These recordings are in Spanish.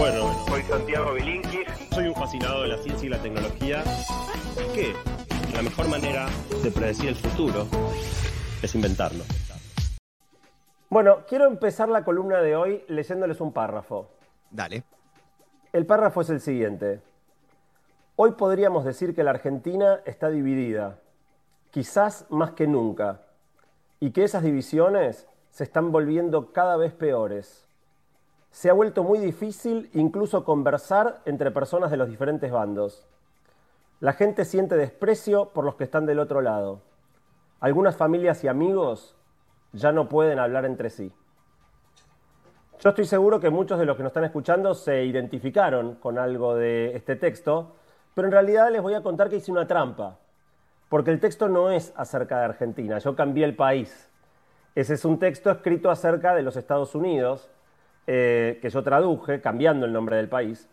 Bueno, Soy Santiago Bilinkis. soy un fascinado de la ciencia y la tecnología. Que la mejor manera de predecir el futuro es inventarlo. Bueno, quiero empezar la columna de hoy leyéndoles un párrafo. Dale. El párrafo es el siguiente. Hoy podríamos decir que la Argentina está dividida, quizás más que nunca, y que esas divisiones se están volviendo cada vez peores. Se ha vuelto muy difícil incluso conversar entre personas de los diferentes bandos. La gente siente desprecio por los que están del otro lado. Algunas familias y amigos ya no pueden hablar entre sí. Yo estoy seguro que muchos de los que nos están escuchando se identificaron con algo de este texto, pero en realidad les voy a contar que hice una trampa, porque el texto no es acerca de Argentina, yo cambié el país. Ese es un texto escrito acerca de los Estados Unidos, eh, que yo traduje, cambiando el nombre del país,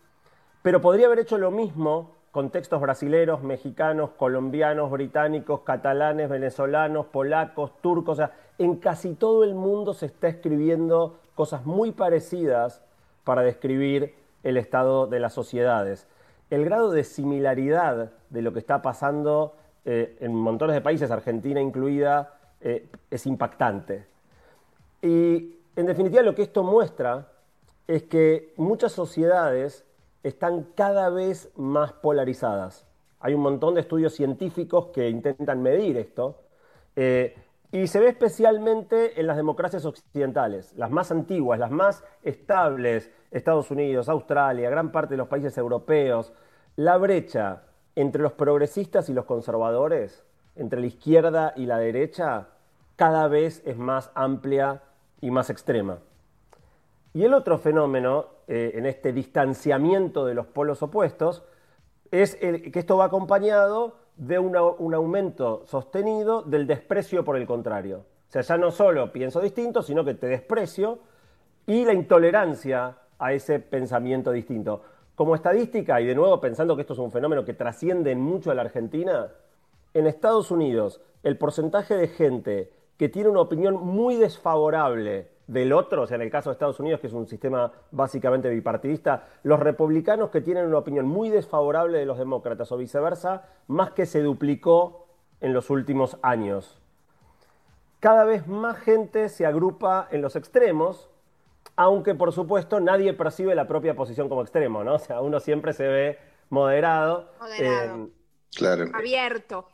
pero podría haber hecho lo mismo con textos brasileros, mexicanos, colombianos, británicos, catalanes, venezolanos, polacos, turcos, o sea, en casi todo el mundo se está escribiendo cosas muy parecidas para describir el estado de las sociedades. El grado de similaridad de lo que está pasando eh, en montones de países, Argentina incluida, eh, es impactante. Y en definitiva lo que esto muestra es que muchas sociedades están cada vez más polarizadas. Hay un montón de estudios científicos que intentan medir esto. eh, y se ve especialmente en las democracias occidentales, las más antiguas, las más estables, Estados Unidos, Australia, gran parte de los países europeos. La brecha entre los progresistas y los conservadores, entre la izquierda y la derecha, cada vez es más amplia y más extrema. Y el otro fenómeno eh, en este distanciamiento de los polos opuestos es que esto va acompañado de un aumento sostenido del desprecio por el contrario. O sea, ya no solo pienso distinto, sino que te desprecio y la intolerancia a ese pensamiento distinto. Como estadística, y de nuevo pensando que esto es un fenómeno que trasciende en mucho a la Argentina, en Estados Unidos el porcentaje de gente que tiene una opinión muy desfavorable del otro, o sea, en el caso de Estados Unidos, que es un sistema básicamente bipartidista, los republicanos que tienen una opinión muy desfavorable de los demócratas o viceversa, más que se duplicó en los últimos años. Cada vez más gente se agrupa en los extremos, aunque por supuesto nadie percibe la propia posición como extremo, ¿no? O sea, uno siempre se ve moderado. Moderado. eh, Claro. Abierto.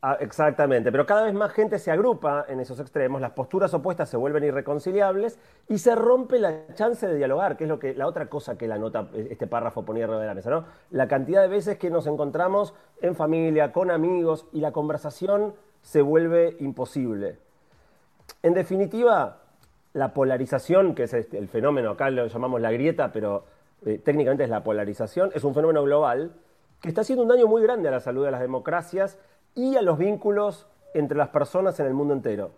Ah, exactamente, pero cada vez más gente se agrupa en esos extremos, las posturas opuestas se vuelven irreconciliables y se rompe la chance de dialogar, que es lo que la otra cosa que la nota, este párrafo ponía arriba de la mesa, ¿no? La cantidad de veces que nos encontramos en familia, con amigos y la conversación se vuelve imposible. En definitiva, la polarización, que es este- el fenómeno, acá lo llamamos la grieta, pero eh, técnicamente es la polarización, es un fenómeno global que está haciendo un daño muy grande a la salud de las democracias y a los vínculos entre las personas en el mundo entero.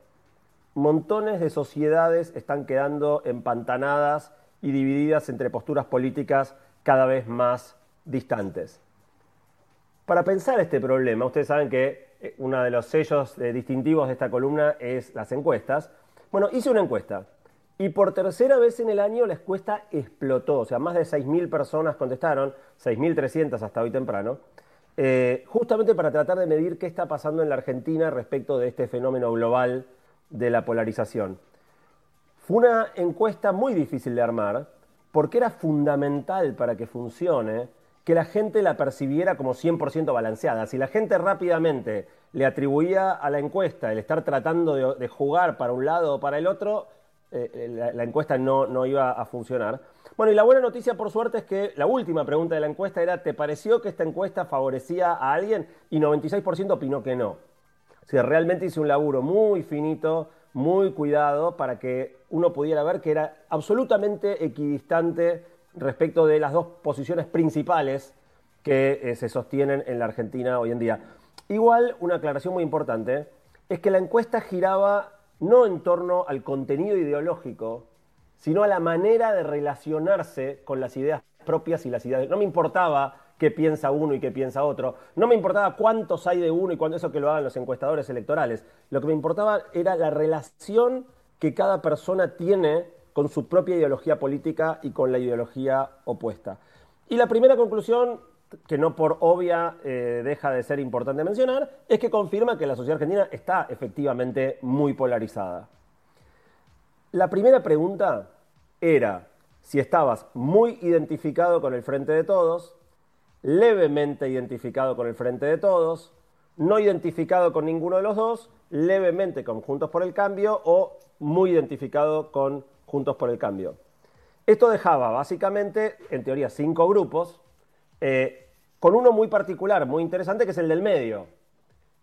Montones de sociedades están quedando empantanadas y divididas entre posturas políticas cada vez más distantes. Para pensar este problema, ustedes saben que eh, uno de los sellos eh, distintivos de esta columna es las encuestas. Bueno, hice una encuesta y por tercera vez en el año la encuesta explotó, o sea, más de 6.000 personas contestaron, 6.300 hasta hoy temprano, eh, justamente para tratar de medir qué está pasando en la Argentina respecto de este fenómeno global de la polarización. Fue una encuesta muy difícil de armar porque era fundamental para que funcione que la gente la percibiera como 100% balanceada. Si la gente rápidamente le atribuía a la encuesta el estar tratando de, de jugar para un lado o para el otro, eh, la, la encuesta no, no iba a funcionar. Bueno, y la buena noticia, por suerte, es que la última pregunta de la encuesta era, ¿te pareció que esta encuesta favorecía a alguien? Y 96% opinó que no. O sea, realmente hice un laburo muy finito, muy cuidado, para que uno pudiera ver que era absolutamente equidistante respecto de las dos posiciones principales que eh, se sostienen en la Argentina hoy en día. Igual, una aclaración muy importante, es que la encuesta giraba no en torno al contenido ideológico, sino a la manera de relacionarse con las ideas propias y las ideas. No me importaba qué piensa uno y qué piensa otro. No me importaba cuántos hay de uno y cuánto eso que lo hagan los encuestadores electorales. Lo que me importaba era la relación que cada persona tiene con su propia ideología política y con la ideología opuesta. Y la primera conclusión, que no por obvia eh, deja de ser importante mencionar, es que confirma que la sociedad argentina está efectivamente muy polarizada. La primera pregunta era si estabas muy identificado con el Frente de Todos, levemente identificado con el Frente de Todos, no identificado con ninguno de los dos, levemente con Juntos por el Cambio o muy identificado con Juntos por el Cambio. Esto dejaba básicamente, en teoría, cinco grupos, eh, con uno muy particular, muy interesante, que es el del medio.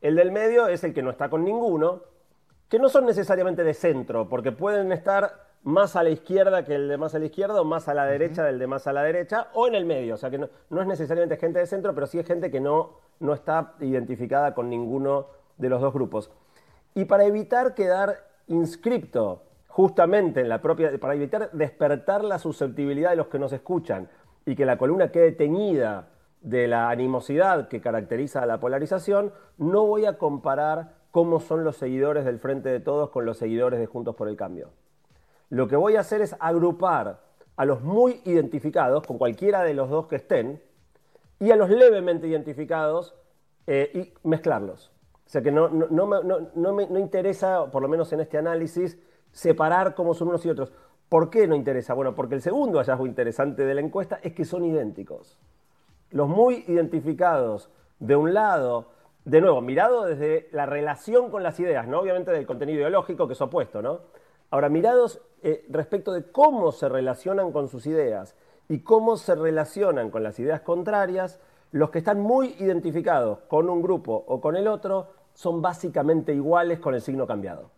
El del medio es el que no está con ninguno, que no son necesariamente de centro, porque pueden estar más a la izquierda que el de más a la izquierda o más a la derecha del de más a la derecha o en el medio. O sea que no, es necesariamente gente de centro, pero sí es gente que no, no está identificada con ninguno de los dos grupos. Y para evitar quedar inscripto justamente en la propia, para evitar despertar la susceptibilidad de los que nos escuchan y que la columna quede teñida de la animosidad que caracteriza a la polarización, no voy a comparar cómo son los seguidores del Frente de Todos con los seguidores de Juntos por el Cambio. Lo que voy a hacer es agrupar a los muy identificados, con cualquiera de los dos que estén, y a los levemente identificados eh, y mezclarlos. O sea que no, me, interesa, por lo menos en este análisis, separar cómo son unos y otros. ¿Por qué no interesa? Bueno, porque el segundo hallazgo interesante de la encuesta es que son idénticos. Los muy identificados de un lado de nuevo, mirado desde la relación con las ideas, ¿no? Obviamente del contenido ideológico, que es opuesto, ¿no? Ahora, mirados eh, respecto de cómo se relacionan con sus ideas y cómo se relacionan con las ideas contrarias, los que están muy identificados con un grupo o con el otro son básicamente iguales con el signo cambiado.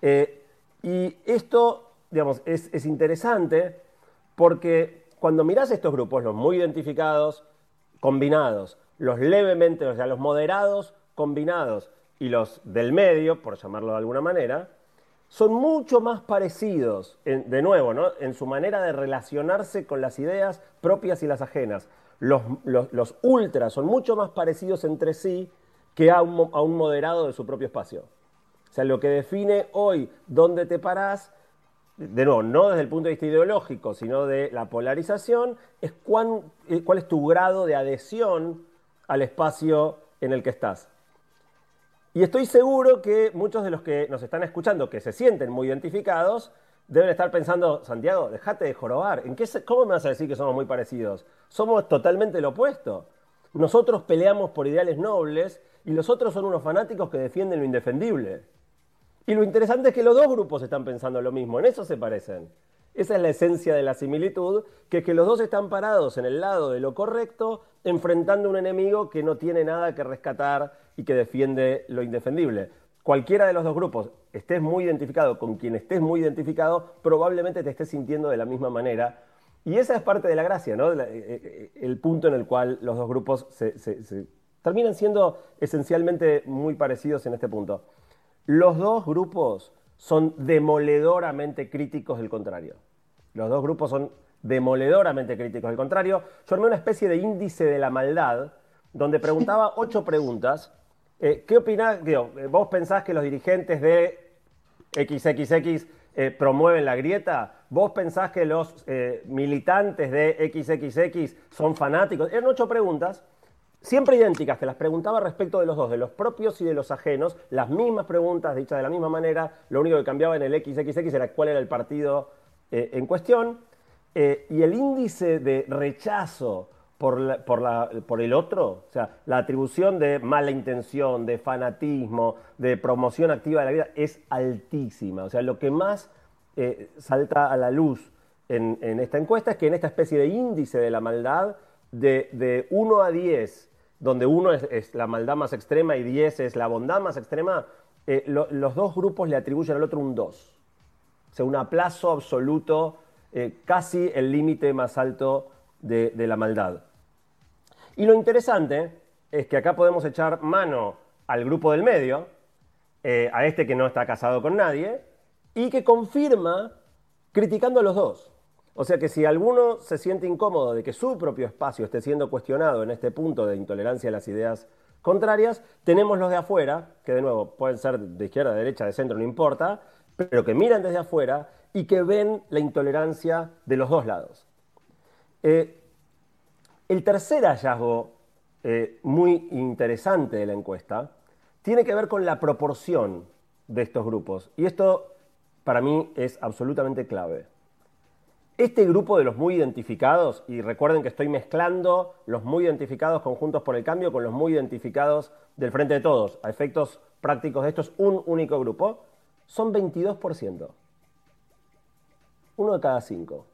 Eh, y esto, digamos, es, es interesante porque cuando mirás estos grupos, los muy identificados, combinados, los levemente, o sea, los moderados combinados y los del medio, por llamarlo de alguna manera, son mucho más parecidos, de nuevo, ¿no? en su manera de relacionarse con las ideas propias y las ajenas. Los, los, ultras son mucho más parecidos entre sí que a un, a un, moderado de su propio espacio. O sea, lo que define hoy dónde te parás, de nuevo, no desde el punto de vista ideológico, sino de la polarización, es eh, cuál es tu grado de adhesión al espacio en el que estás. Y estoy seguro que muchos de los que nos están escuchando, que se sienten muy identificados, deben estar pensando, Santiago, déjate de jorobar. ¿En qué ¿Cómo me vas a decir que somos muy parecidos? Somos totalmente lo opuesto. Nosotros peleamos por ideales nobles y los otros son unos fanáticos que defienden lo indefendible. Y lo interesante es que los dos grupos están pensando lo mismo, en eso se parecen. Esa es la esencia de la similitud, que es que los dos están parados en el lado de lo correcto, enfrentando un enemigo que no tiene nada que rescatar y que defiende lo indefendible. Cualquiera de los dos grupos, estés muy identificado con quien estés muy identificado, probablemente te estés sintiendo de la misma manera. Y esa es parte de la gracia, ¿no? Eh, eh, el punto en el cual los dos grupos terminan siendo esencialmente muy parecidos en este punto. Los dos grupos son demoledoramente críticos del contrario. Los dos grupos son demoledoramente críticos del contrario. Yo armé una especie de índice de la maldad donde preguntaba ocho preguntas. Eh, ¿Qué opinás? Eh, ¿Vos pensás que los dirigentes de XXX eh, promueven la grieta? ¿Vos pensás que los militantes de XXX son fanáticos? Eran ocho preguntas siempre idénticas, que las preguntaba respecto de los dos, de los propios y de los ajenos, las mismas preguntas dichas de la misma manera, lo único que cambiaba en el XXX era cuál era el partido eh, en cuestión, eh, y el índice de rechazo por, el otro, o sea, la atribución de mala intención, de fanatismo, de promoción activa de la vida, es altísima. O sea, lo que más eh, salta a la luz en, esta encuesta es que en esta especie de índice de la maldad, de, de 1 a 10, donde uno es, la maldad más extrema y 10 es la bondad más extrema, eh, los dos grupos le atribuyen al otro un 2. O sea, un aplazo absoluto, eh, casi el límite más alto de, la maldad. Y lo interesante es que acá podemos echar mano al grupo del medio, eh, a este que no está casado con nadie, y que confirma criticando a los dos. O sea que si alguno se siente incómodo de que su propio espacio esté siendo cuestionado en este punto de intolerancia a las ideas contrarias, tenemos los de afuera, que de nuevo pueden ser de izquierda, de derecha, de centro, no importa, pero que miran desde afuera y que ven la intolerancia de los dos lados. Eh, el tercer hallazgo eh, muy interesante de la encuesta tiene que ver con la proporción de estos grupos. Y esto para mí es absolutamente clave. Este grupo de los muy identificados, y recuerden que estoy mezclando los muy identificados conjuntos por el cambio con los muy identificados del Frente de Todos, a efectos prácticos de esto es un único grupo, son 22%. Uno de cada cinco.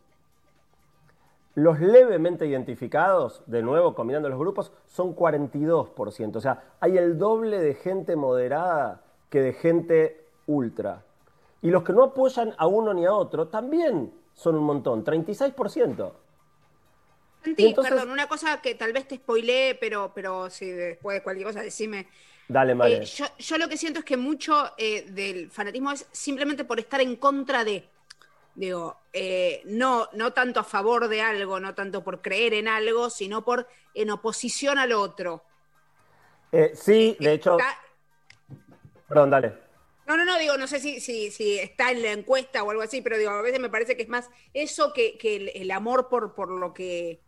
Los levemente identificados, de nuevo combinando los grupos, son 42%. O sea, hay el doble de gente moderada que de gente ultra. Y los que no apoyan a uno ni a otro también son un montón, 36%. Santi, perdón, una cosa que tal vez te spoileé, pero, pero si después de cualquier cosa decime. Dale. Eh, yo, lo que siento es que mucho eh, del fanatismo es simplemente por estar en contra de. Digo, eh, no, no tanto a favor de algo, no tanto por creer en algo, sino por en oposición al otro. sí, de hecho. Perdón, dale. No, no, no, digo, no sé si, si, si, está en la encuesta o algo así, pero digo, a veces me parece que es más eso que, el, amor por, por lo que,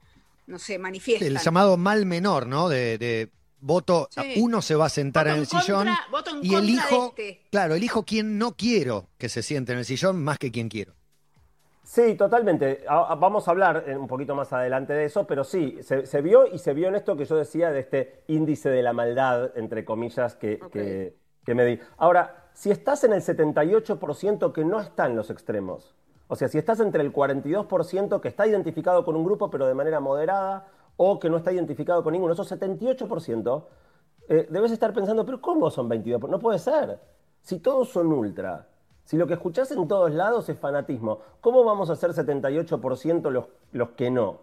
no sé, manifiesta. El llamado mal menor, ¿no? De, voto, uno se va a sentar en el sillón y elijo, este. claro, elijo quien no quiero que se siente en el sillón más que quien quiero. Sí, totalmente. Vamos a hablar un poquito más adelante de eso, pero sí, se, vio y se vio en esto que yo decía de este índice de la maldad, entre comillas, que, que, que me di. Ahora, si estás en el 78% que no está en los extremos, o sea, si estás entre el 42% que está identificado con un grupo pero de manera moderada o que no está identificado con ninguno, esos 78%, eh, debes estar pensando, pero ¿cómo son 22? No puede ser. Si todos son ultra, si lo que escuchás en todos lados es fanatismo, ¿cómo vamos a ser 78% los, los que no?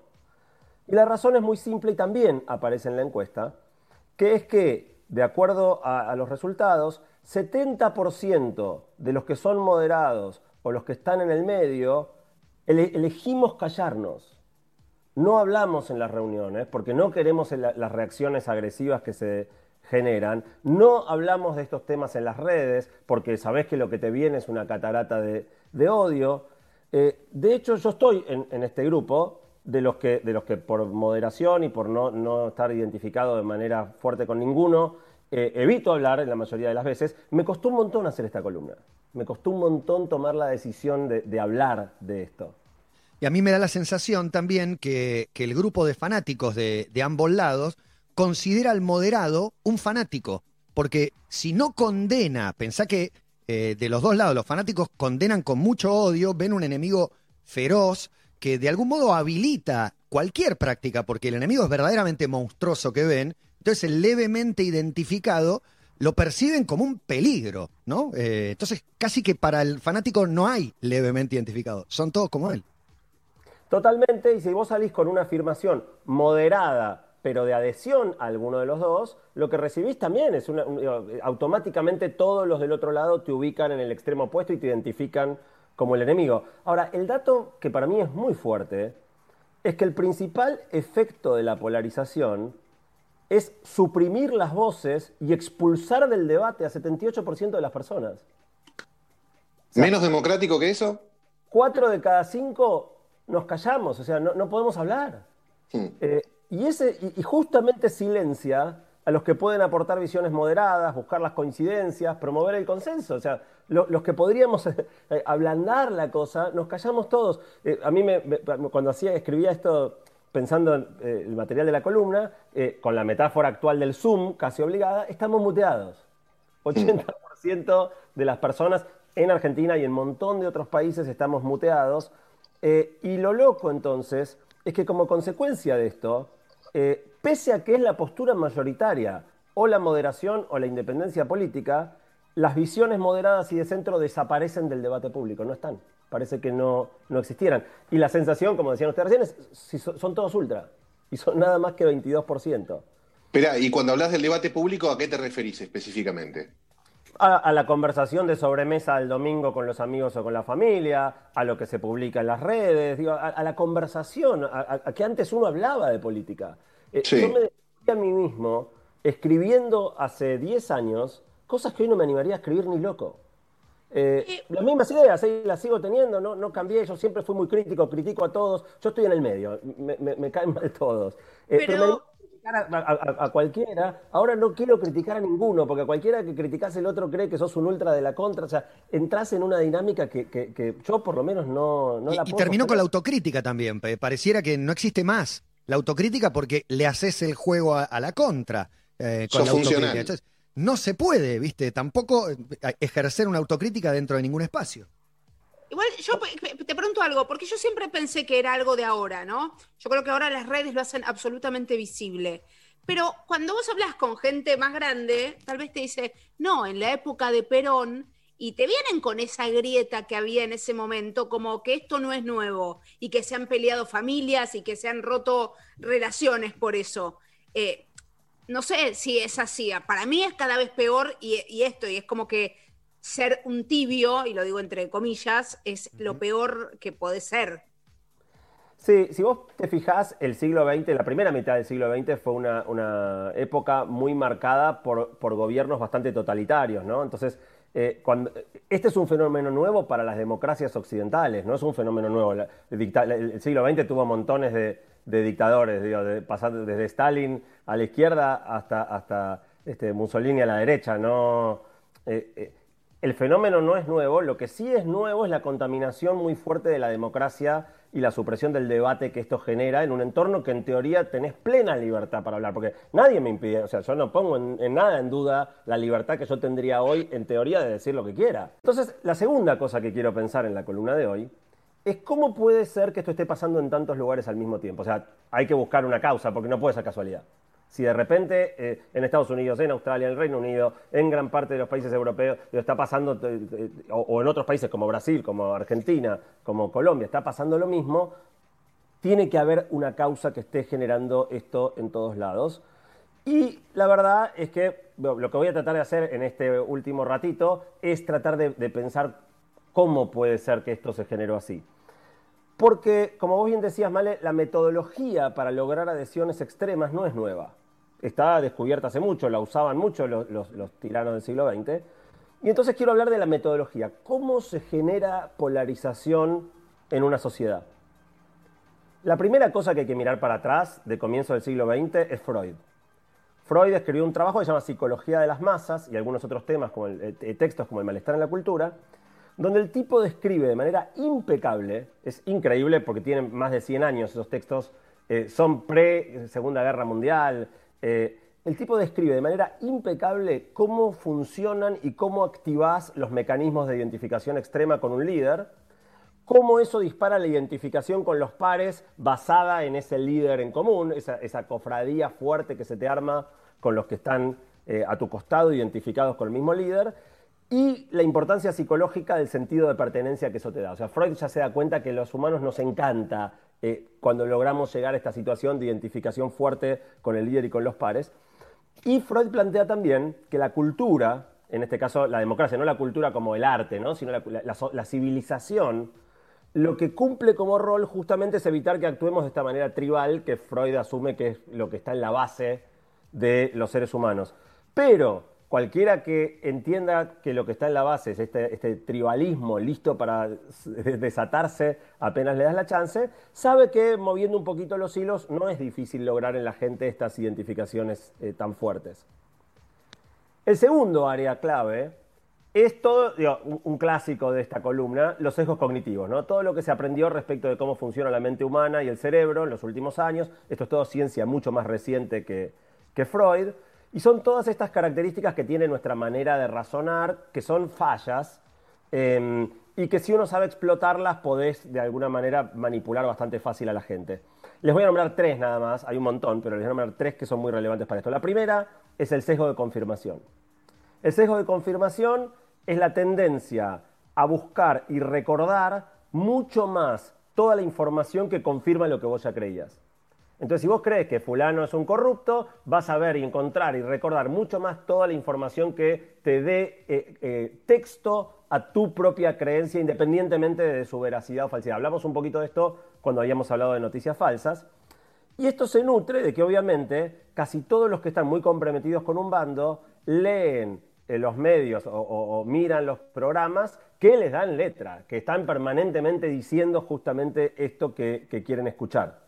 Y la razón es muy simple y también aparece en la encuesta, que es que, de acuerdo a los resultados, 70% de los que son moderados o los que están en el medio, elegimos callarnos. No hablamos en las reuniones porque no queremos las reacciones agresivas que se generan. No hablamos de estos temas en las redes porque sabés que lo que te viene es una catarata de, odio. Eh, de hecho, yo estoy en, este grupo de los, que, de los que por moderación y por no, no estar identificado de manera fuerte con ninguno, eh, evito hablar en la mayoría de las veces, me costó un montón hacer esta columna. Me costó un montón tomar la decisión de, hablar de esto. Y a mí me da la sensación también que, el grupo de fanáticos de, ambos lados considera al moderado un fanático. Porque si no condena, pensá que eh, de los dos lados los fanáticos condenan con mucho odio, ven un enemigo feroz que de algún modo habilita cualquier práctica, porque el enemigo es verdaderamente monstruoso que ven, entonces, el levemente identificado lo perciben como un peligro, ¿no? Eh, entonces, casi que para el fanático no hay levemente identificado, son todos como él. Totalmente, y si vos salís con una afirmación moderada, pero de adhesión a alguno de los dos, lo que recibís también es una, automáticamente todos los del otro lado te ubican en el extremo opuesto y te identifican como el enemigo. Ahora, el dato que para mí es muy fuerte es que el principal efecto de la polarización es suprimir las voces y expulsar del debate a 78% de las personas. ¿Menos democrático que eso? Cuatro de cada cinco nos callamos, o sea, no, podemos hablar. Hmm. Eh, y, ese, y, justamente silencia a los que pueden aportar visiones moderadas, buscar las coincidencias, promover el consenso. O sea, los que podríamos eh, ablandar la cosa, nos callamos todos. Eh, a mí me, cuando hacía, escribía esto pensando en eh, el material de la columna, eh, con la metáfora actual del Zoom, casi obligada, estamos muteados. 80% de las personas en Argentina y en un montón de otros países estamos muteados. Eh, y lo loco entonces es que como consecuencia de esto, pese a que es la postura mayoritaria, o la moderación o la independencia política, las visiones moderadas y de centro desaparecen del debate público, no están parece que no, no existieran. Y la sensación, como decían ustedes recién, es son todos ultra. Y son nada más que 22%. Espera, y cuando hablas del debate público, ¿a qué te referís específicamente? A, la conversación de sobremesa el domingo con los amigos o con la familia, a lo que se publica en las redes, a, la conversación, a, que antes uno hablaba de política. Eh, yo me decía a mí mismo, escribiendo hace 10 años, cosas que hoy no me animaría a escribir ni loco. Eh, Eh, las mismas ideas, eh, las sigo teniendo, no, no cambié, yo siempre fui muy crítico, critico a todos, yo estoy en el medio, me, me- me caen mal todos. Eh, Pero- me a criticar a, a- cualquiera, ahora no quiero criticar a ninguno, porque a cualquiera que criticas el otro cree que sos un ultra de la contra, o sea, entras en una dinámica que, que- que yo por lo menos no, no Y, la y puedo terminó con la autocrítica también. Pareciera que no existe más la autocrítica porque le haces el juego a, a la contra eh, con Sos la funcional. autocrítica. Entonces, no se puede, ¿viste? Tampoco eh, ejercer una autocrítica dentro de ningún espacio. Igual yo te pregunto algo, porque yo siempre pensé que era algo de ahora, ¿no? Yo creo que ahora las redes lo hacen absolutamente visible. Pero cuando vos hablas con gente más grande, tal vez te dice, no, en la época de Perón, y te vienen con esa grieta que había en ese momento, como que esto no es nuevo, y que se han peleado familias y que se han roto relaciones por eso. Eh, no sé si es así. Para mí es cada vez peor y, y esto, y es como que ser un tibio, y lo digo entre comillas, es lo peor que puede ser. Sí, si vos te fijás, el siglo XX, la primera mitad del siglo XX fue una, una época muy marcada por, por gobiernos bastante totalitarios, ¿no? Entonces, eh, cuando, este es un fenómeno nuevo para las democracias occidentales, no es un fenómeno nuevo. La- el, dicta- el siglo XX tuvo montones de, de dictadores, de- pasando desde Stalin a la izquierda hasta, hasta este, Mussolini a la derecha, ¿no? Eh, eh, el fenómeno no es nuevo, lo que sí es nuevo es la contaminación muy fuerte de la democracia y la supresión del debate que esto genera en un entorno que en teoría tenés plena libertad para hablar, porque nadie me impide, o sea, yo no pongo en nada en duda la libertad que yo tendría hoy en teoría de decir lo que quiera. Entonces, la segunda cosa que quiero pensar en la columna de hoy es cómo puede ser que esto esté pasando en tantos lugares al mismo tiempo. O sea, hay que buscar una causa, porque no puede ser casualidad. Si de repente eh, en Estados Unidos, en Australia, en el Reino Unido, en gran parte de los países europeos, está pasando, eh, eh, o, en otros países como Brasil, como Argentina, como Colombia, está pasando lo mismo, tiene que haber una causa que esté generando esto en todos lados. Y la verdad es que lo que voy a tratar de hacer en este último ratito es tratar de, de pensar cómo puede ser que esto se generó así. Porque, como vos bien decías, Male, la metodología para lograr adhesiones extremas no es nueva. Está descubierta hace mucho, la usaban mucho los, los- tiranos del siglo XX. Y entonces quiero hablar de la metodología. ¿Cómo se genera polarización en una sociedad? La primera cosa que hay que mirar para atrás, de comienzo del siglo XX, es Freud. Freud escribió un trabajo que se llama Psicología de las Masas y algunos otros temas, como eh, textos como el malestar en la cultura, donde el tipo describe de manera impecable, es increíble porque tienen más de 100 años esos textos, eh, son pre-Segunda Guerra Mundial, eh, el tipo describe de manera impecable cómo funcionan y cómo activás los mecanismos de identificación extrema con un líder, cómo eso dispara la identificación con los pares basada en ese líder en común, esa, cofradía fuerte que se te arma con los que están eh, a tu costado identificados con el mismo líder, y la importancia psicológica del sentido de pertenencia que eso te da. O sea, Freud ya se da cuenta que los humanos nos encanta eh, cuando logramos llegar a esta situación de identificación fuerte con el líder y con los pares. Y Freud plantea también que la cultura, en este caso la democracia, no la cultura como el arte, ¿no? sino la, la- civilización, lo que cumple como rol justamente es evitar que actuemos de esta manera tribal que Freud asume que es lo que está en la base de los seres humanos. Pero cualquiera que entienda que lo que está en la base es este, este tribalismo listo para desatarse apenas le das la chance, sabe que moviendo un poquito los hilos no es difícil lograr en la gente estas identificaciones eh, tan fuertes. El segundo área clave es todo, un, clásico de esta columna, los sesgos cognitivos, ¿no? Todo lo que se aprendió respecto de cómo funciona la mente humana y el cerebro en los últimos años. Esto es todo ciencia mucho más reciente que Freud. Y son todas estas características que tiene nuestra manera de razonar, que son fallas, eh, y que si uno sabe explotarlas, podés de alguna manera manipular bastante fácil a la gente. Les voy a nombrar tres nada más, hay un montón, pero les voy a nombrar tres que son muy relevantes para esto. La primera es el sesgo de confirmación. El sesgo de confirmación es la tendencia a buscar y recordar mucho más toda la información que confirma lo que vos ya creías. Entonces, si vos crees que fulano es un corrupto, vas a ver y encontrar y recordar mucho más toda la información que te dé eh, eh, texto a tu propia creencia, independientemente de su veracidad o falsidad. Hablamos un poquito de esto cuando habíamos hablado de noticias falsas. Y esto se nutre de que obviamente casi todos los que están muy comprometidos con un bando leen eh, los medios o, miran los programas que les dan letra, que están permanentemente diciendo justamente esto que quieren escuchar.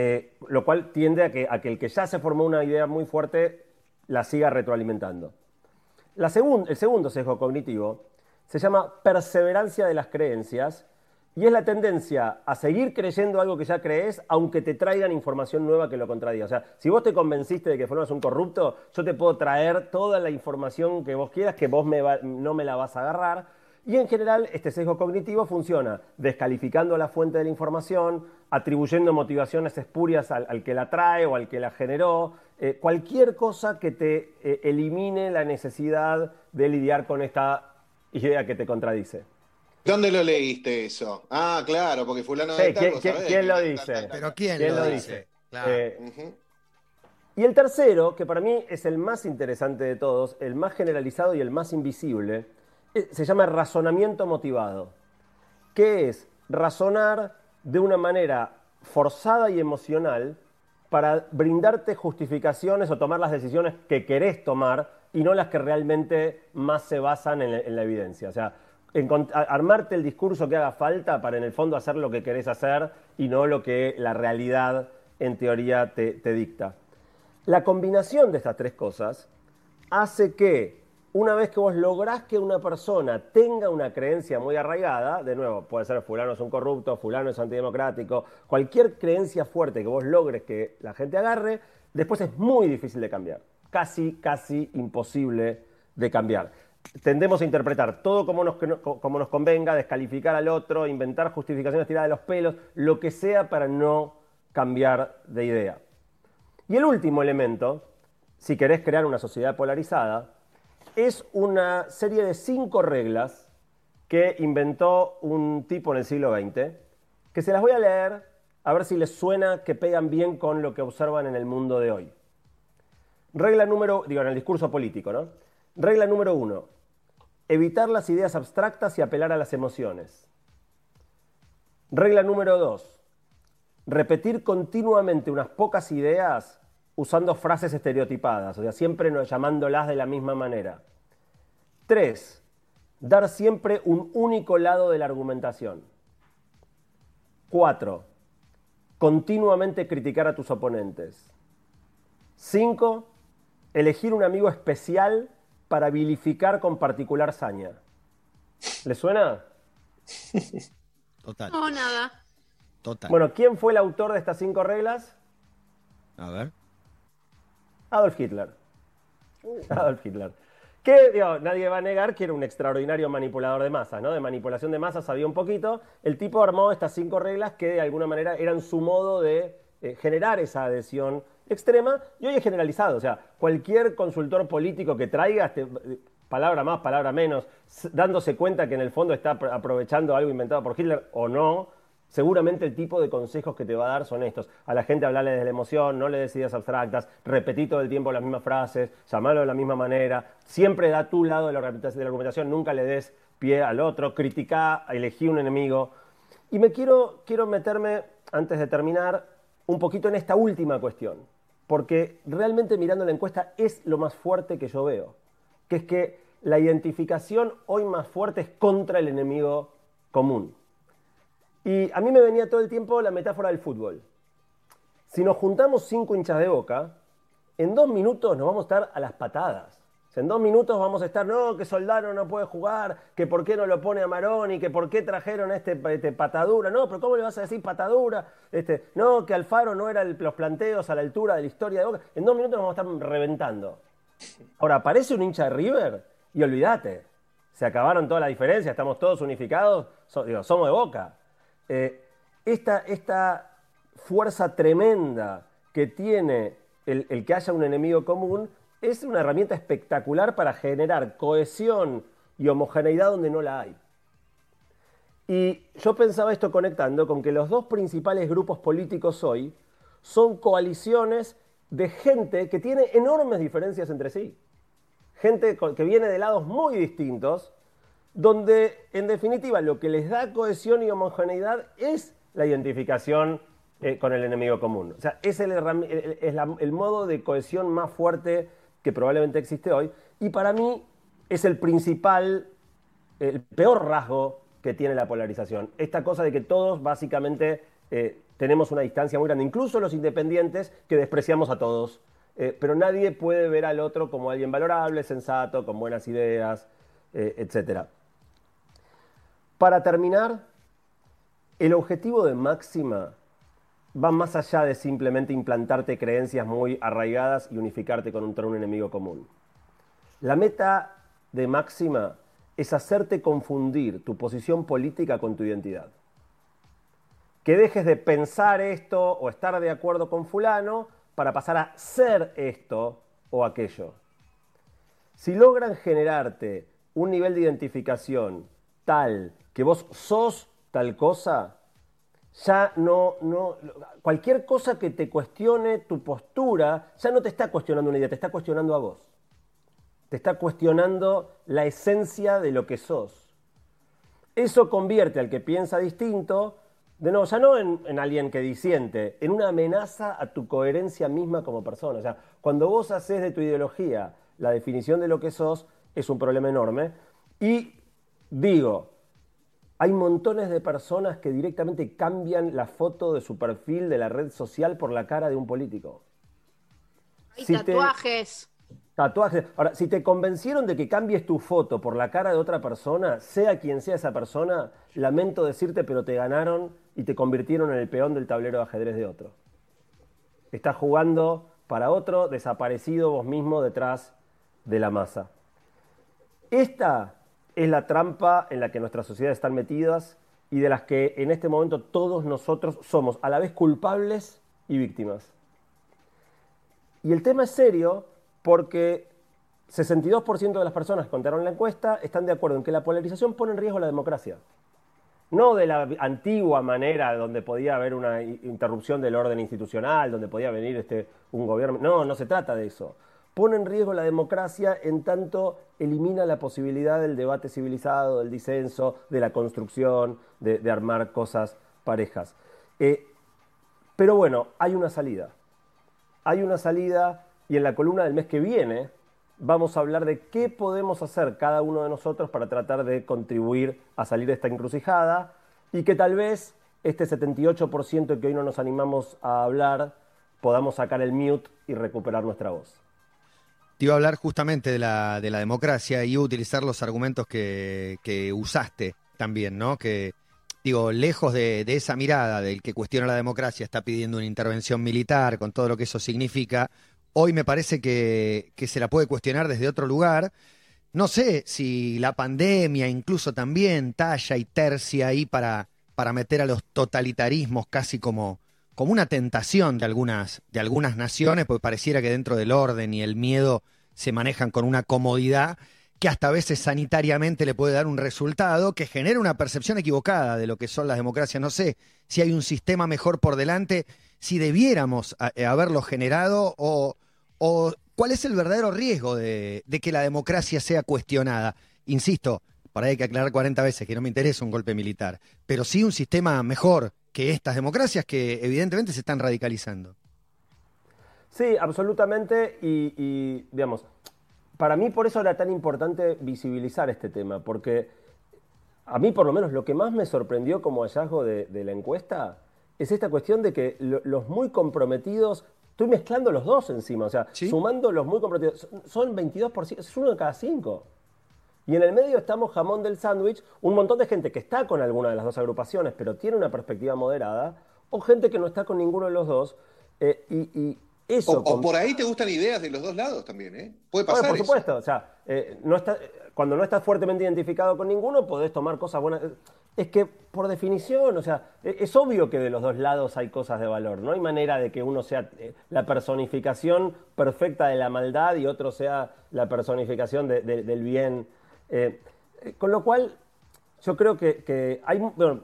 Eh, lo cual tiende a que, a que el que ya se formó una idea muy fuerte la siga retroalimentando. El segundo sesgo cognitivo se llama perseverancia de las creencias y es la tendencia a seguir creyendo algo que ya crees, aunque te traigan información nueva que lo contradiga. O sea, si vos te convenciste de que es un corrupto, yo te puedo traer toda la información que vos quieras, que vos no me la vas a agarrar. Y en general, este sesgo cognitivo funciona descalificando la fuente de la información, atribuyendo motivaciones espurias al, al que la trae o al que la generó, eh, cualquier cosa que te eh, elimine la necesidad de lidiar con esta idea que te contradice. ¿Dónde lo leíste eso? Ah, claro, porque fulano Sí, de tal ¿quién- lo quién- quién dice? Pero ¿quién, ¿Quién lo, lo dice? dice? Claro. Eh. Y el tercero, que para mí es el más interesante de todos, el más generalizado y el más invisible, se llama razonamiento motivado, que es razonar de una manera forzada y emocional para brindarte justificaciones o tomar las decisiones que querés tomar y no las que realmente más se basan en, la- en la evidencia. O sea, armarte el discurso que haga falta para en el fondo hacer lo que querés hacer y no lo que la realidad en teoría te, te dicta. La combinación de estas tres cosas hace que una vez que vos lográs que una persona tenga una creencia muy arraigada, de nuevo, puede ser fulano es un corrupto, fulano es antidemocrático, cualquier creencia fuerte que vos logres que la gente agarre, después es muy difícil de cambiar, casi, casi imposible de cambiar. Tendemos a interpretar todo como nos, como nos convenga, descalificar al otro, inventar justificaciones tiradas de los pelos, lo que sea para no cambiar de idea. Y el último elemento, si querés crear una sociedad polarizada, es una serie de cinco reglas que inventó un tipo en el siglo XX, que se las voy a leer a ver si les suena que pegan bien con lo que observan en el mundo de hoy. Regla número, digo, en el discurso político, ¿no? Regla número uno, evitar las ideas abstractas y apelar a las emociones. Regla número dos, repetir continuamente unas pocas ideas usando frases estereotipadas, o sea, siempre no- llamándolas de la misma manera. Tres, dar siempre un único lado de la argumentación. Cuatro, continuamente criticar a tus oponentes. Cinco, elegir un amigo especial para vilificar con particular saña. ¿Le suena? Total, No, nada. total. Bueno, ¿quién fue el autor de estas cinco reglas? A ver. Adolf Hitler. Adolf Hitler. Que digo, nadie va a negar que era un extraordinario manipulador de masas, ¿no? De manipulación de masas sabía un poquito. El tipo armó estas cinco reglas que de alguna manera eran su modo de eh, generar esa adhesión extrema y hoy es generalizado. O sea, cualquier consultor político que traiga, este, palabra más, palabra menos, dándose cuenta que en el fondo está apro- aprovechando algo inventado por Hitler o no, seguramente el tipo de consejos que te va a dar son estos. A la gente hablarle desde la emoción, no le des ideas abstractas, repetí todo el tiempo las mismas frases, llamalo de la misma manera, siempre da tu lado de la argumentación, nunca le des pie al otro, critica, elegí un enemigo. Y me quiero, quiero meterme, antes de terminar, un poquito en esta última cuestión, porque realmente mirando la encuesta es lo más fuerte que yo veo, que es que la identificación hoy más fuerte es contra el enemigo común. Y a mí me venía todo el tiempo la metáfora del fútbol. Si nos juntamos cinco hinchas de boca, en dos minutos nos vamos a estar a las patadas. O en dos minutos vamos a estar, no, que Soldano no puede jugar, que por qué no lo pone a Maroni, que por qué trajeron este, este patadura. No, pero ¿cómo le vas a decir patadura? Este, no, que Alfaro no era el- los planteos a la altura de la historia de Boca. En dos minutos nos vamos a estar reventando. Ahora, aparece un hincha de River y olvídate. Se acabaron todas las diferencias, estamos todos unificados, somos de Boca. Eh, esta, esta fuerza tremenda que tiene el, el que haya un enemigo común es una herramienta espectacular para generar cohesión y homogeneidad donde no la hay. Y yo pensaba esto conectando con que los dos principales grupos políticos hoy son coaliciones de gente que tiene enormes diferencias entre sí. Gente que viene de lados muy distintos, donde en definitiva lo que les da cohesión y homogeneidad es la identificación eh, con el enemigo común. O sea, es, el, modo de cohesión más fuerte que probablemente existe hoy. Y para mí es el principal, el peor rasgo que tiene la polarización. Esta cosa de que todos básicamente eh, tenemos una distancia muy grande, incluso los independientes que despreciamos a todos. Eh, pero nadie puede ver al otro como alguien valorable, sensato, con buenas ideas, eh, etc. Para terminar, el objetivo de Máxima va más allá de simplemente implantarte creencias muy arraigadas y unificarte contra un enemigo común. La meta de Máxima es hacerte confundir tu posición política con tu identidad. Que dejes de pensar esto o estar de acuerdo con fulano para pasar a ser esto o aquello. Si logran generarte un nivel de identificación tal que vos sos tal cosa, ya no, no, cualquier cosa que te cuestione tu postura, ya no te está cuestionando una idea, te está cuestionando a vos. Te está cuestionando la esencia de lo que sos. Eso convierte al que piensa distinto, de nuevo, ya no en, en alguien que disiente, en una amenaza a tu coherencia misma como persona. O sea, cuando vos haces de tu ideología la definición de lo que sos, es un problema enorme. Y digo, hay montones de personas que directamente cambian la foto de su perfil de la red social por la cara de un político. Hay tatuajes. Tatuajes. Ahora, si te convencieron de que cambies tu foto por la cara de otra persona, sea quien sea esa persona, lamento decirte, pero te ganaron y te convirtieron en el peón del tablero de ajedrez de otro. Estás jugando para otro, desaparecido vos mismo detrás de la masa. Esta es la trampa en la que nuestras sociedades están metidas y de las que en este momento todos nosotros somos a la vez culpables y víctimas. Y el tema es serio porque 62% de las personas que contaron la encuesta están de acuerdo en que la polarización pone en riesgo la democracia. No de la antigua manera donde podía haber una interrupción del orden institucional, donde podía venir este, un gobierno. No, no se trata de eso pone en riesgo la democracia en tanto elimina la posibilidad del debate civilizado, del disenso, de la construcción, de, armar cosas parejas. Eh, pero bueno, hay una salida. Hay una salida y en la columna del mes que viene vamos a hablar de qué podemos hacer cada uno de nosotros para tratar de contribuir a salir de esta encrucijada y que tal vez este 78% que hoy no nos animamos a hablar podamos sacar el mute y recuperar nuestra voz. Te iba a hablar justamente de la, de la democracia y utilizar los argumentos que, usaste también, ¿no? Que, digo, lejos de, esa mirada del que cuestiona la democracia, está pidiendo una intervención militar con todo lo que eso significa, hoy me parece que, que se la puede cuestionar desde otro lugar. No sé si la pandemia incluso también talla y tercia ahí para, para meter a los totalitarismos casi como, como una tentación de algunas, de algunas naciones, porque pareciera que dentro del orden y el miedo se manejan con una comodidad que hasta a veces sanitariamente le puede dar un resultado que genera una percepción equivocada de lo que son las democracias. No sé si hay un sistema mejor por delante, si debiéramos eh, haberlo generado o, cuál es el verdadero riesgo de, de que la democracia sea cuestionada. Insisto, para ahí hay que aclarar 40 veces que no me interesa un golpe militar, pero sí un sistema mejor, que estas democracias que evidentemente se están radicalizando. Sí, absolutamente. Y, digamos, para mí por eso era tan importante visibilizar este tema, porque a mí por lo menos lo que más me sorprendió como hallazgo de, la encuesta es esta cuestión de que los muy comprometidos, estoy mezclando los dos encima, o sea, sumando los muy comprometidos, son 22%, es uno de cada cinco. Y en el medio estamos jamón del sándwich, un montón de gente que está con alguna de las dos agrupaciones, pero tiene una perspectiva moderada, o gente que no está con ninguno de los dos. Eh, y, eso. O, por ahí te gustan ideas de los dos lados también, ¿eh? Puede pasar. por supuesto, o sea, eh, no está, cuando no estás fuertemente identificado con ninguno, podés tomar cosas buenas. Es que, por definición, o sea, e, es obvio que de los dos lados hay cosas de valor. No hay manera de que uno sea eh, la personificación perfecta de la maldad y otro sea la personificación del bien eh, con lo cual, yo creo que,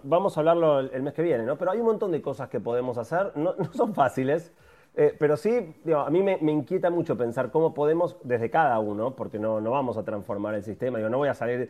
vamos a hablarlo el, mes que viene, ¿no? Pero hay un montón de cosas que podemos hacer, no, son fáciles, eh, pero sí, a mí me, inquieta mucho pensar cómo podemos, desde cada uno, porque no, no vamos a transformar el sistema, digo, no voy a salir,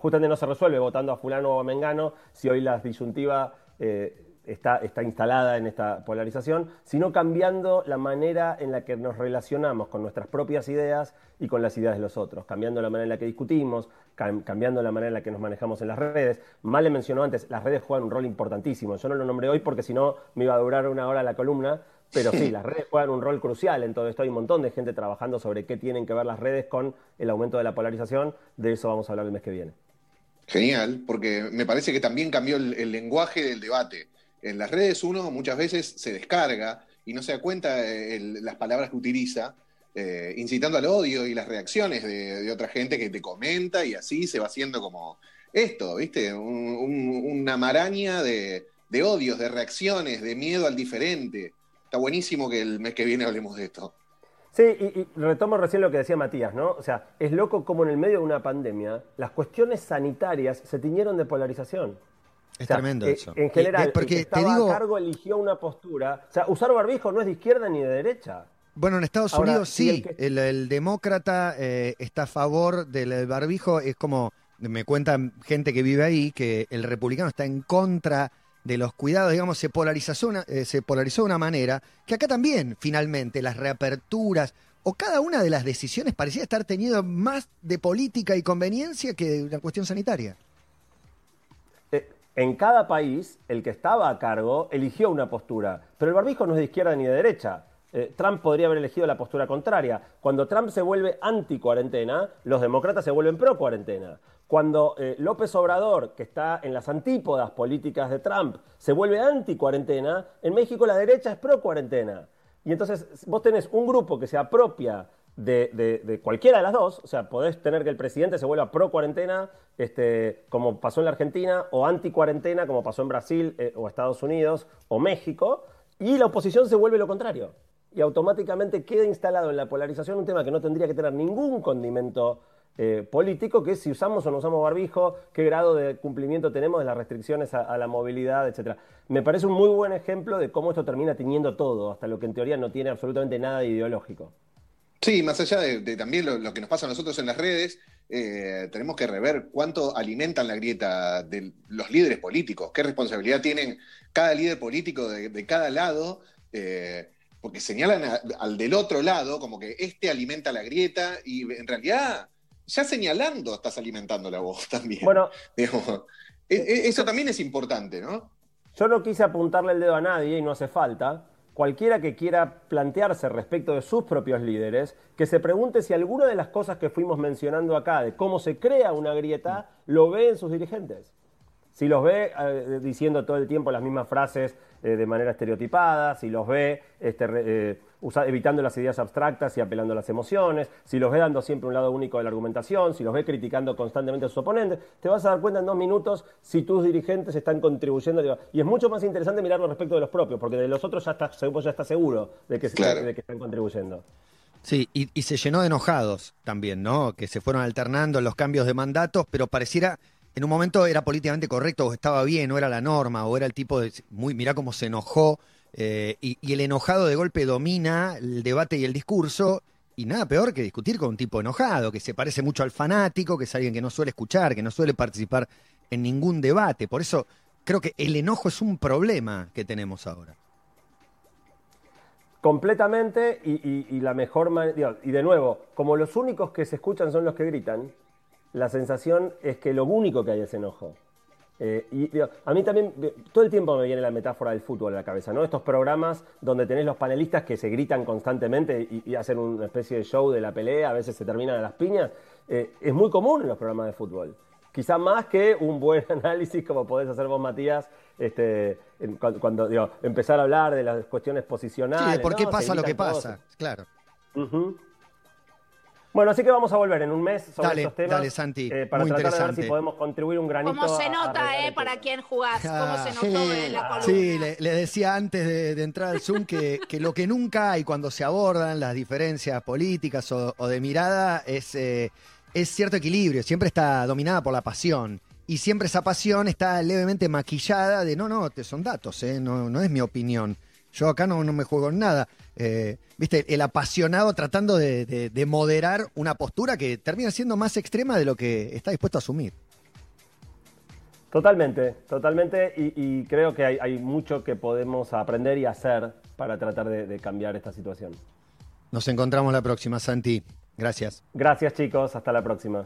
justamente no se resuelve votando a fulano o a mengano, si hoy la disyuntiva eh, está, está instalada en esta polarización, sino cambiando la manera en la que nos relacionamos con nuestras propias ideas y con las ideas de los otros, cambiando la manera en la que discutimos, cam- cambiando la manera en la que nos manejamos en las redes. Male mencionó antes, las redes juegan un rol importantísimo. Yo no lo nombré hoy porque si no me iba a durar una hora la columna, pero sí, las redes juegan un rol crucial en todo esto. Hay un montón de gente trabajando sobre qué tienen que ver las redes con el aumento de la polarización. De eso vamos a hablar el mes que viene. Genial, porque me parece que también cambió el, el lenguaje del debate. En las redes uno muchas veces se descarga y no se da cuenta eh, el- las palabras que utiliza, eh, incitando al odio y las reacciones de, de otra gente que te comenta y así se va haciendo como esto, ¿viste? Un- un- una maraña de, de odios, de reacciones, de miedo al diferente. Está buenísimo que el mes que viene hablemos de esto. Sí, y, y retomo recién lo que decía Matías, ¿no? O sea, es loco como en el medio de una pandemia las cuestiones sanitarias se tiñeron de polarización. Es O sea, tremendo eh, eso. En general, el porque que te digo, a cargo eligió una postura. O sea, usar barbijo no es de izquierda ni de derecha. Bueno, en Estados Ahora, Unidos sí, el que- el, el demócrata eh, está a favor del barbijo, es como, me cuentan gente que vive ahí, que el republicano está en contra de los cuidados, digamos, se polarizó, una, eh, se polarizó de una manera, que acá también, finalmente, las reaperturas, o cada una de las decisiones parecía estar teniendo más de política y conveniencia que de una cuestión sanitaria. En cada país, el que estaba a cargo eligió una postura, pero el barbijo no es de izquierda ni de derecha. Eh, Trump podría haber elegido la postura contraria. Cuando Trump se vuelve anti-cuarentena, los demócratas se vuelven pro-cuarentena. Cuando eh, López Obrador, que está en las antípodas políticas de Trump, se vuelve anti-cuarentena, en México la derecha es pro-cuarentena. Y entonces vos tenés un grupo que se apropia de, cualquiera de las dos, o sea, podés tener que el presidente se vuelva pro cuarentena, este, como pasó en la Argentina, o anti cuarentena, como pasó en Brasil, eh, o Estados Unidos, o México, y la oposición se vuelve lo contrario. Y automáticamente queda instalado en la polarización un tema que no tendría que tener ningún condimento eh, político, que es si usamos o no usamos barbijo, qué grado de cumplimiento tenemos de las restricciones a, la movilidad, etc. Me parece un muy buen ejemplo de cómo esto termina tiñendo todo, hasta lo que en teoría no tiene absolutamente nada de ideológico. Sí, más allá de, de también lo, lo que nos pasa a nosotros en las redes, eh, tenemos que rever cuánto alimentan la grieta de los líderes políticos, qué responsabilidad tienen cada líder político de, de cada lado, eh, porque señalan a- al del otro lado como que este alimenta la grieta y en realidad ya señalando estás alimentando la voz también. Bueno, Digamos, e- e- eso también es importante, ¿no? Yo no quise apuntarle el dedo a nadie y no hace falta. Cualquiera que quiera plantearse respecto de sus propios líderes, que se pregunte si alguna de las cosas que fuimos mencionando acá, de cómo se crea una grieta, lo ve en sus dirigentes. Si los ve eh, diciendo todo el tiempo las mismas frases eh, de manera estereotipada, si los ve este, eh, usa- evitando las ideas abstractas y apelando a las emociones, si los ve dando siempre un lado único de la argumentación, si los ve criticando constantemente a sus oponentes, te vas a dar cuenta en dos minutos si tus dirigentes están contribuyendo. Y es mucho más interesante mirarlo respecto de los propios, porque de los otros ya está, ya está seguro de que, Claro. de que están contribuyendo. Sí, y, y se llenó de enojados también, ¿no? Que se fueron alternando los cambios de mandatos, pero pareciera, en un momento era políticamente correcto, o estaba bien, o era la norma, o era el tipo de, muy, mirá cómo se enojó, eh, y, el enojado de golpe domina el debate y el discurso, y nada peor que discutir con un tipo enojado, que se parece mucho al fanático, que es alguien que no suele escuchar, que no suele participar en ningún debate. Por eso creo que el enojo es un problema que tenemos ahora. Completamente y- y la mejor manera, y de nuevo, como los únicos que se escuchan son los que gritan, la sensación es que lo único que hay es enojo. Eh, y digo, a mí también, todo el tiempo me viene la metáfora del fútbol a la cabeza, ¿no? Estos programas donde tenés los panelistas que se gritan constantemente y, y hacen una especie de show de la pelea, a veces se terminan a las piñas, eh, es muy común en los programas de fútbol. Quizá más que un buen análisis como podés hacer vos, Matías, este, cuando, cuando, digo, empezar a hablar de las cuestiones posicionales. Sí, de por qué pasa lo que pasa, claro. Bueno, así que vamos a volver en un mes sobre Dale, estos temas. dale, Santi, eh, para muy tratar de ver si podemos contribuir un granito. Como se a nota, ¿eh? Para quién jugás. Cómo se Ah, notó en la columna. Sí, le, le decía antes de, de entrar al Zoom que, que lo que nunca hay cuando se abordan las diferencias políticas o, o de mirada es, eh, es cierto equilibrio, siempre está dominada por la pasión. Y siempre esa pasión está levemente maquillada de no, no, te son datos, eh, no, no es mi opinión. Yo acá no, no me juego en nada. Eh, Viste, el apasionado tratando de, de- de moderar una postura que termina siendo más extrema de lo que está dispuesto a asumir. Totalmente, totalmente. Y, y creo que hay, hay mucho que podemos aprender y hacer para tratar de, de cambiar esta situación. Nos encontramos la próxima, Santi. Gracias. Gracias chicos, hasta la próxima.